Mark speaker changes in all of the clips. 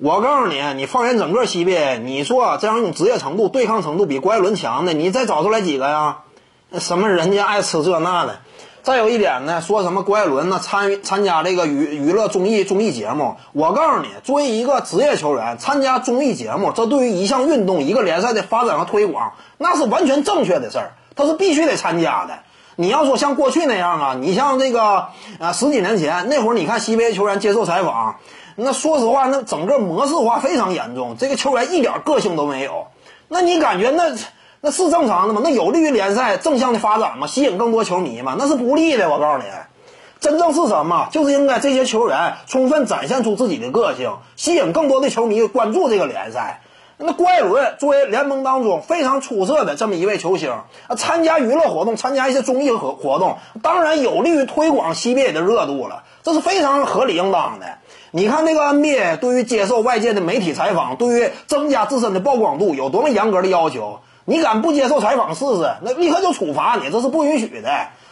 Speaker 1: 我告诉你，你放眼整个 CBA，你说这样一种职业程度、对抗程度比郭艾伦强的，你再找出来几个呀？什么人家爱吃这那的。再有一点呢，说什么郭艾伦呢参参加这个娱娱乐综艺综艺节目？我告诉你，作为一个职业球员参加综艺节目，这对于一项运动、一个联赛的发展和推广，那是完全正确的事儿，他是必须得参加的。你要说像过去那样啊，你像这个啊十几年前那会儿，你看 CBA 球员接受采访。那说实话，那整个模式化非常严重，这个球员一点个性都没有。那你感觉那那是正常的吗？那有利于联赛正向的发展吗？吸引更多球迷吗？那是不利的。我告诉你，真正是什么？就是应该这些球员充分展现出自己的个性，吸引更多的球迷关注这个联赛。那郭艾伦作为联盟当中非常出色的这么一位球星，啊，参加娱乐活动，参加一些综艺活活动，当然有利于推广 CBA 的热度了，这是非常合理应当的。你看那个 NBA 对于接受外界的媒体采访，对于增加自身的曝光度有多么严格的要求？你敢不接受采访试试？那立刻就处罚你，这是不允许的。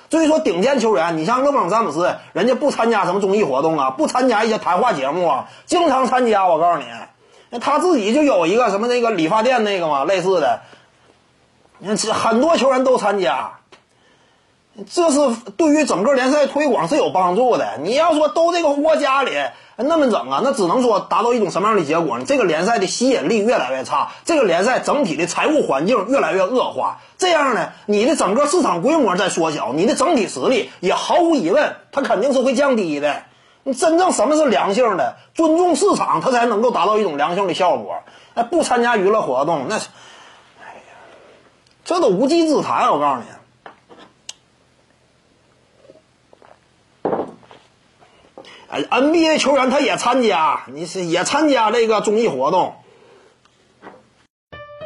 Speaker 1: 至于说顶尖球员，你像勒布朗詹姆斯，人家不参加什么综艺活动啊，不参加一些谈话节目啊，经常参加。我告诉你，那他自己就有一个什么那个理发店那个嘛，类似的，你看很多球员都参加。这是对于整个联赛推广是有帮助的。你要说都这个窝家里那么整啊，那只能说达到一种什么样的结果呢？这个联赛的吸引力越来越差，这个联赛整体的财务环境越来越恶化。这样呢，你的整个市场规模在缩小，你的整体实力也毫无疑问，它肯定是会降低的。你真正什么是良性的？尊重市场，它才能够达到一种良性的效果。哎，不参加娱乐活动，那是，哎呀，这都无稽之谈。我告诉你。哎，NBA 球员他也参加，你是也参加这个综艺活动。